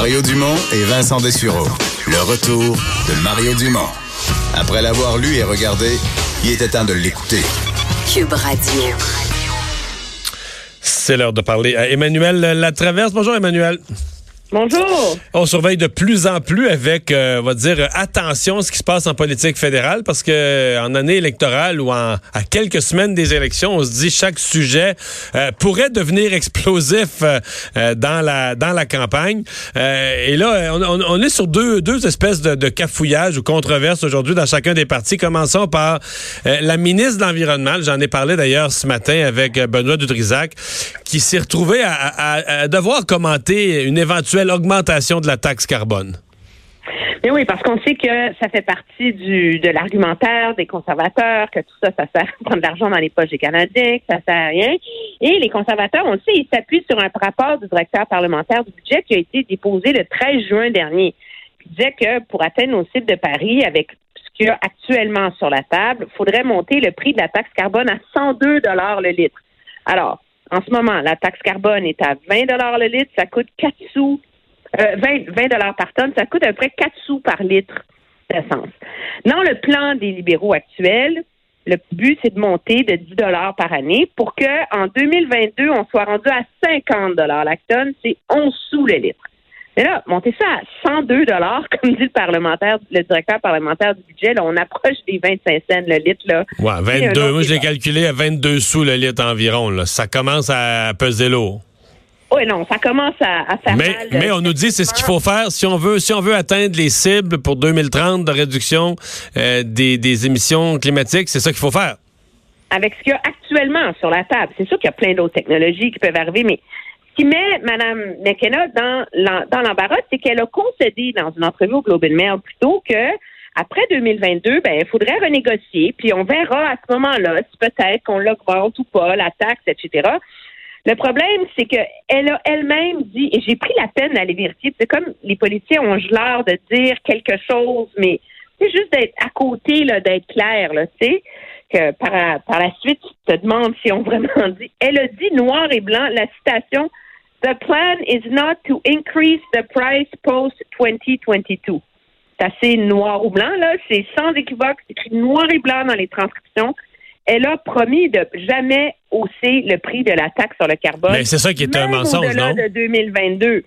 Mario Dumont et Vincent Dessureau. Le retour de Mario Dumont. Après l'avoir lu et regardé, il était temps de l'écouter. Cube Radio. C'est l'heure de parler à Emmanuel Latraverse. Bonjour Emmanuel. Bonjour. On surveille de plus en plus avec, euh, on va dire, attention ce qui se passe en politique fédérale parce que euh, en année électorale ou à quelques semaines des élections, on se dit chaque sujet euh, pourrait devenir explosif dans la dans la campagne. et là, on, est sur deux deux espèces de, de cafouillages ou controverses aujourd'hui dans chacun des partis. Commençons par la ministre de l'environnement. J'en ai parlé d'ailleurs ce matin avec Benoît Dutrisac, qui s'est retrouvé à devoir commenter une éventuelle l'augmentation de la taxe carbone? Mais oui, parce qu'on sait que ça fait partie de l'argumentaire des conservateurs, que tout ça, ça sert à prendre de l'argent dans les poches des Canadiens, que ça sert à rien. Et les conservateurs, on le sait, ils s'appuient sur un rapport du directeur parlementaire du budget qui a été déposé le 13 juin dernier. Qui disait que pour atteindre nos cibles de Paris, avec ce qu'il y a actuellement sur la table, il faudrait monter le prix de la taxe carbone à 102 dollars le litre. Alors, en ce moment, la taxe carbone est à 20 dollars le litre, ça coûte 4 sous 20, euh, dollars par tonne, ça coûte à peu près 4 sous par litre d'essence. Dans le plan des libéraux actuels, le but, c'est de monter de 10 dollars par année pour qu'en 2022, on soit rendu à 50 dollars la tonne. C'est 11 sous le litre. Mais là, monter ça à 102 dollars, comme dit le parlementaire, le directeur parlementaire du budget, là, on approche des 25 cents le litre. Là. Ouais, 22. Moi, je l'ai calculé à 22 sous le litre environ. Là. Ça commence à peser lourd. Oui, non, ça commence à, faire mais, mal. Mais on nous dit c'est ce qu'il faut faire si on veut si on veut atteindre les cibles pour 2030 de réduction euh, des, des émissions climatiques, c'est ça qu'il faut faire. Avec ce qu'il y a actuellement sur la table, c'est sûr qu'il y a plein d'autres technologies qui peuvent arriver, mais ce qui met Mme McKenna dans l'embarras, c'est qu'elle a concédé dans une entrevue au Globe and Mail plutôt que après 2022, ben, il faudrait renégocier, puis on verra à ce moment-là si peut-être qu'on l'augmente ou pas, la taxe, etc. Le problème, c'est qu'elle a elle-même dit, et j'ai pris la peine d'aller vérifier, c'est comme les policiers ont l'air de dire quelque chose, mais c'est juste d'être à côté, d'être clair, tu sais, que par, par la suite, tu te demandes si on vraiment dit. Elle a dit noir et blanc, la citation, The plan is not to increase the price post 2022. C'est assez noir ou blanc, là, c'est sans équivoque, c'est écrit noir et blanc dans les transcriptions elle a promis de jamais hausser le prix de la taxe sur le carbone. Mais c'est ça qui est un mensonge, non? de 2022.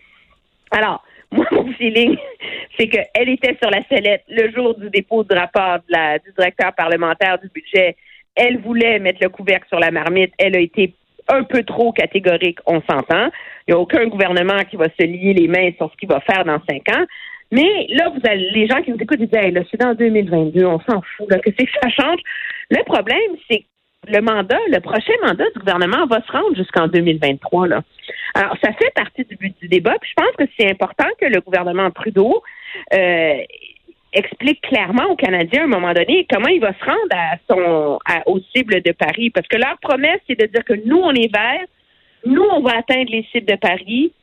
Alors, moi, mon feeling, c'est qu'elle était sur la sellette le jour du dépôt du rapport de la, du directeur parlementaire du budget. Elle voulait mettre le couvercle sur la marmite. Elle a été un peu trop catégorique, on s'entend. Il n'y a aucun gouvernement qui va se lier les mains sur ce qu'il va faire dans cinq ans. Mais là, vous avez les gens qui nous écoutent, disent là, c'est dans 2022, on s'en fout, là, que c'est que ça change. Le problème, c'est le mandat, le prochain mandat du gouvernement va se rendre jusqu'en 2023. Là. Alors, ça fait partie du but du débat. Puis je pense que c'est important que le gouvernement Trudeau euh, explique clairement aux Canadiens à un moment donné comment il va se rendre à son à, aux cibles de Paris. Parce que leur promesse, c'est de dire que nous, on est verts, nous, on va atteindre les cibles de Paris,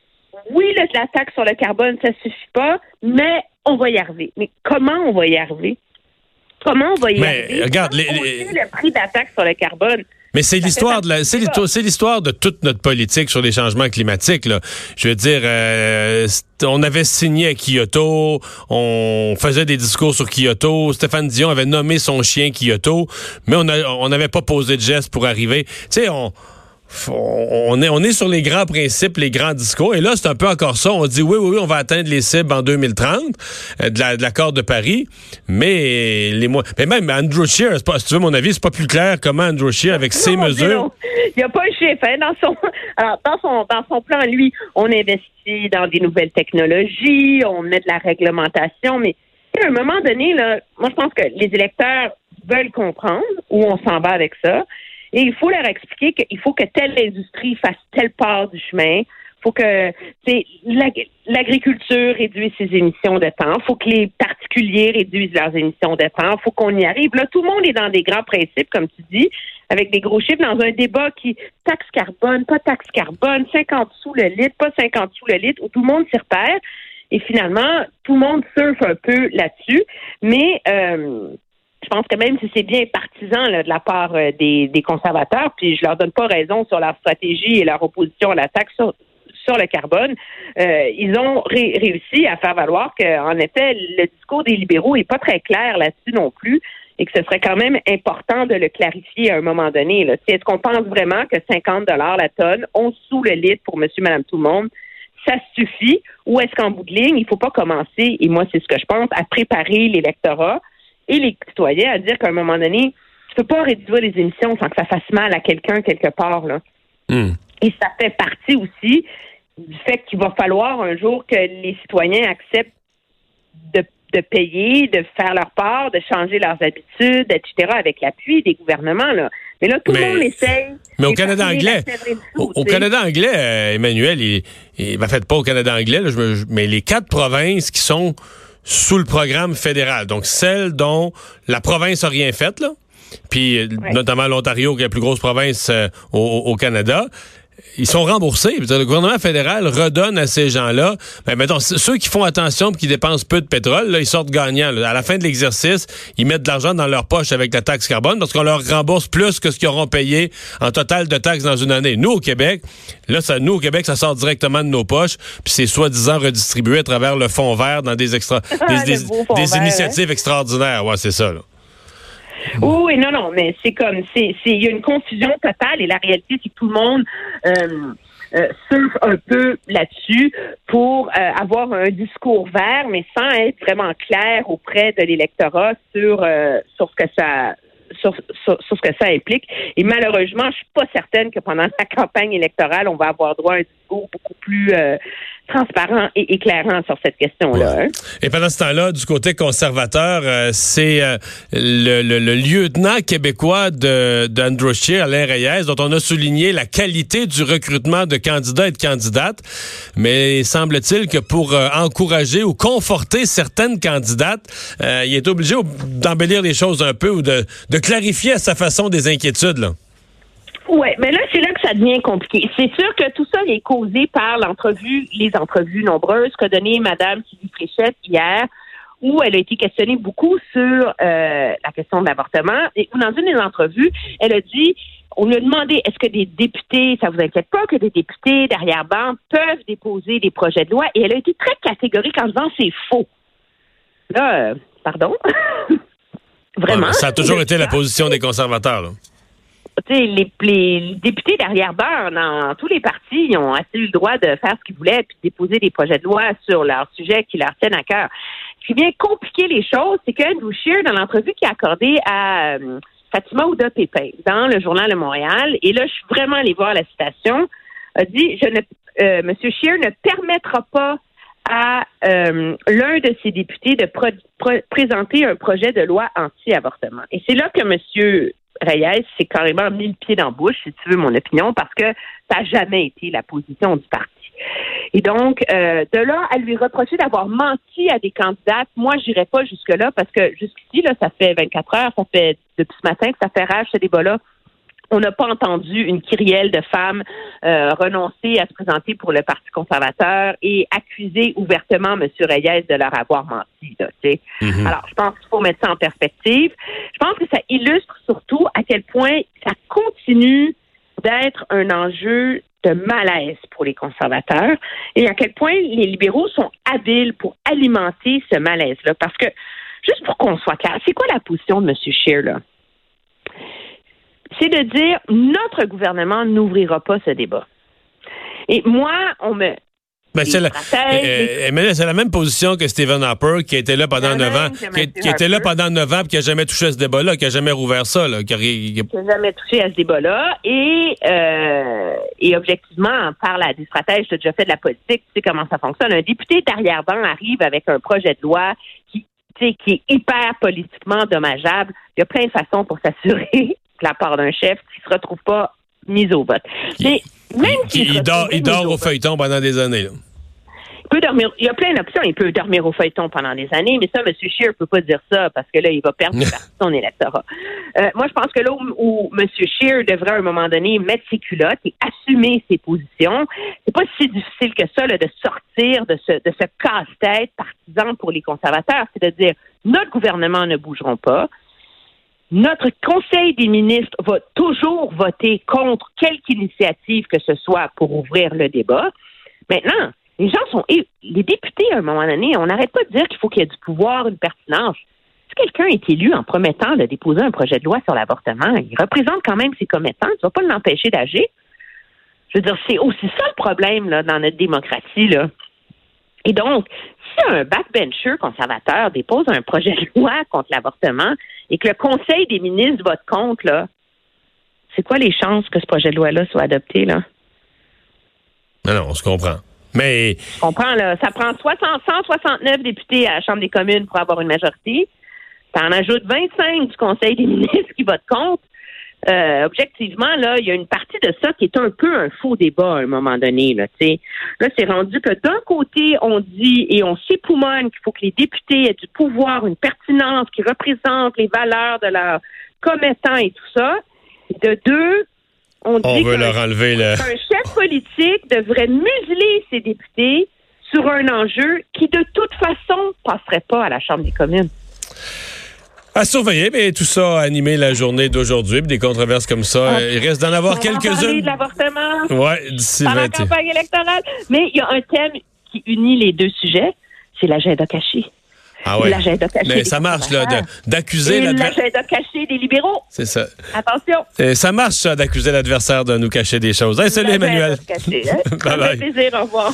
oui, le, la taxe sur le carbone, ça suffit pas, mais on va y arriver. Mais comment on va y arriver? Comment on va y arriver? Regarde, les, le prix de la taxe sur le carbone? Mais c'est l'histoire de c'est l'histoire de toute notre politique sur les changements climatiques. Là. Je veux dire, euh, on avait signé à Kyoto, on faisait des discours sur Kyoto. Stéphane Dion avait nommé son chien Kyoto, mais on n'avait pas posé de geste pour arriver. Tu sais, on on est, on est sur les grands principes, les grands discours. Et là, c'est un peu encore ça. On dit oui, oui, oui, on va atteindre les cibles en 2030 euh, de l'accord de, Paris. Mais les mois. Mais même Andrew Scheer, si tu veux mon avis, c'est pas plus clair comment Andrew Scheer, avec ses mesures. Il n'y a pas un chiffre. Hein, dans, son, alors, dans, son, dans son plan, lui, on investit dans des nouvelles technologies, on met de la réglementation, mais à un moment donné, là, moi, je pense que les électeurs veulent comprendre où on s'en va avec ça. Et il faut leur expliquer qu'il faut que telle industrie fasse telle part du chemin. Il faut que l'agriculture réduise ses émissions de temps. Il faut que les particuliers réduisent leurs émissions de temps. Il faut qu'on y arrive. Là, tout le monde est dans des grands principes, comme tu dis, avec des gros chiffres, dans un débat qui taxe carbone, pas taxe carbone, 50 sous le litre, pas 50 sous le litre, où tout le monde s'y repère. Et finalement, tout le monde surfe un peu là-dessus. Mais euh, je pense que même si c'est bien partisan de la part euh, des, conservateurs, puis je leur donne pas raison sur leur stratégie et leur opposition à la taxe sur, sur le carbone, euh, ils ont réussi à faire valoir qu'en effet, le discours des libéraux est pas très clair là-dessus non plus et que ce serait quand même important de le clarifier à un moment donné. Est-ce qu'on pense vraiment que 50 dollars la tonne, on sous le litre pour monsieur, madame, tout le monde, ça suffit ou est-ce qu'en bout de ligne, il ne faut pas commencer, et moi c'est ce que je pense, à préparer l'électorat et les citoyens à dire qu'à un moment donné, tu peux pas réduire les émissions sans que ça fasse mal à quelqu'un quelque part. Là. Hmm. Et ça fait partie aussi du fait qu'il va falloir un jour que les citoyens acceptent de de payer, de faire leur part, de changer leurs habitudes, etc., avec l'appui des gouvernements. Là. Mais là, tout le monde essaye. Mais au Canada anglais, au, Canada anglais, euh, Emmanuel, il, il ben, fait pas au Canada anglais, là, je mais les quatre provinces qui sont sous le programme fédéral, donc celles dont la province a rien fait, là, puis notamment l'Ontario, qui est la plus grosse province euh, au, au, Canada, ils sont remboursés. Le gouvernement fédéral redonne à ces gens-là. Ben, mettons, ceux qui font attention et qui dépensent peu de pétrole, là, ils sortent gagnants. À la fin de l'exercice, ils mettent de l'argent dans leur poche avec la taxe carbone parce qu'on leur rembourse plus que ce qu'ils auront payé en total de taxes dans une année. Nous, au Québec, là, ça, nous, au Québec, ça sort directement de nos poches, puis c'est soi-disant redistribué à travers le fonds vert dans des extra, des, hein? initiatives extraordinaires. Ouais, c'est ça. Là. Oui, non, non, mais c'est comme, c'est, il y a une confusion totale et la réalité, c'est que tout le monde euh, euh, surfe un peu là-dessus pour euh, avoir un discours vert, mais sans être vraiment clair auprès de l'électorat sur euh, sur ce que ça sur, sur, ce que ça implique. Et malheureusement, je suis pas certaine que pendant la campagne électorale, on va avoir droit à un discours beaucoup plus euh, transparent et éclairant sur cette question-là. Hein. Et pendant ce temps-là, du côté conservateur, euh, c'est euh, le, le, le, lieutenant québécois de d'Andrew Scheer, Alain Reyes, dont on a souligné la qualité du recrutement de candidats et de candidates. Mais semble-t-il que pour encourager ou conforter certaines candidates, il est obligé d'embellir les choses un peu ou de, de clarifier à sa façon des inquiétudes. Oui, mais là, c'est là que ça devient compliqué. C'est sûr que tout ça est causé par l'entrevue, les entrevues nombreuses qu'a donné Mme Sylvie Fréchette hier, où elle a été questionnée beaucoup sur euh, la question de l'avortement. Et dans une des entrevues, elle a dit, on lui a demandé, est-ce que des députés, ça vous inquiète pas que des députés derrière-bande peuvent déposer des projets de loi? Et elle a été très catégorique en disant, c'est faux. Là, euh, pardon? Vraiment? ça a toujours été la position des conservateurs. Là les, les députés d'arrière-ban dans tous les partis ont assez eu le droit de faire ce qu'ils voulaient puis déposer des projets de loi sur leurs sujets qui leur tiennent à cœur. Ce qui vient compliquer les choses, c'est qu'Andrew Scheer, dans l'entrevue qu'il a accordée à euh, Fatima Ouda Pépin dans le journal de Montréal, et là, je suis vraiment allée voir la citation, a dit, je ne, euh, Monsieur Scheer ne permettra pas à euh, l'un de ses députés de présenter un projet de loi anti-avortement. Et c'est là que Monsieur Reyes c'est carrément mis le pied dans la bouche, si tu veux mon opinion, parce que ça n'a jamais été la position du parti. Et donc, euh, de là à lui reprocher d'avoir menti à des candidates, moi, j'irais pas jusque-là parce que jusqu'ici, là, ça fait 24 heures, ça fait depuis ce matin que ça fait rage ce débat-là on n'a pas entendu une kyrielle de femmes euh, renoncer à se présenter pour le Parti conservateur et accuser ouvertement M. Reyes de leur avoir menti. Mm-hmm. Alors, je pense qu'il faut mettre ça en perspective. Je pense que ça illustre surtout à quel point ça continue d'être un enjeu de malaise pour les conservateurs et à quel point les libéraux sont habiles pour alimenter ce malaise-là. Parce que, juste pour qu'on soit clair, c'est quoi la position de M. Scheer, là? C'est de dire notre gouvernement n'ouvrira pas ce débat. Et moi, on me. Ben, c'est la, euh, euh, c'est la même position que Stephen Harper, qui était là pendant neuf ans, qui, était là pendant neuf ans, qui n'a jamais touché à ce débat-là, qui n'a jamais rouvert ça, là, qui n'a jamais touché à ce débat-là. Et, euh, et objectivement, par la des stratèges, tu as déjà fait de la politique, tu sais comment ça fonctionne. Un député d'arrière-ban arrive avec un projet de loi qui, qui est hyper politiquement dommageable. Il y a plein de façons pour s'assurer la part d'un chef qui se retrouve pas mis au vote. Mais même il, dort, il dort au feuilleton pendant des années. Il peut dormir. Il y a plein d'options. Il peut dormir au feuilleton pendant des années, mais ça, M. Scheer peut pas dire ça parce que là, il va perdre son électorat. Euh, moi, je pense que là où, M. Scheer devrait à un moment donné mettre ses culottes et assumer ses positions, c'est pas si difficile que ça de sortir de ce, de ce casse-tête partisan pour les conservateurs. C'est de dire notre gouvernement ne bougeront pas notre Conseil des ministres va toujours voter contre quelque initiative que ce soit pour ouvrir le débat. Maintenant, les gens sont. Les députés, à un moment donné, on n'arrête pas de dire qu'il faut qu'il y ait du pouvoir, une pertinence. Si quelqu'un est élu en promettant de déposer un projet de loi sur l'avortement, il représente quand même ses commettants. Tu ne vas pas l'empêcher d'agir. Je veux dire, c'est aussi ça le problème là, dans notre démocratie. Là. Et donc, si un backbencher conservateur dépose un projet de loi contre l'avortement et que le Conseil des ministres vote contre, là, c'est quoi les chances que ce projet de loi-là soit adopté? Là? Non, non, on se comprend. Mais. On comprend, là. Ça prend 60, 169 députés à la Chambre des communes pour avoir une majorité. Tu en ajoutes 25 du Conseil des ministres qui votent contre. Euh, objectivement, là, il y a une partie de ça qui est un peu un faux débat à un moment donné. Là, là c'est rendu que d'un côté, on dit et on s'époumonne qu'il faut que les députés aient du pouvoir, une pertinence qui représente les valeurs de leurs commettants et tout ça. De deux, on, dit veut leur enlever le... qu'un chef politique devrait museler ses députés sur un enjeu qui, de toute façon, passerait pas à la Chambre des communes. À surveiller, mais tout ça a animé la journée d'aujourd'hui. Des controverses comme ça, ah. il reste d'en avoir quelques-unes. de l'avortement. Oui, d'ici la campagne électorale. Mais il y a un thème qui unit les deux sujets, c'est l'agenda caché. Ah ouais. Mais ça marche, là, d'accuser l'adversaire. L'agenda caché des libéraux. C'est ça. Attention. Et ça marche, ça, d'accuser l'adversaire de nous cacher des choses. Hey, salut, Emmanuel. Caché, hein? plaisir. Au revoir.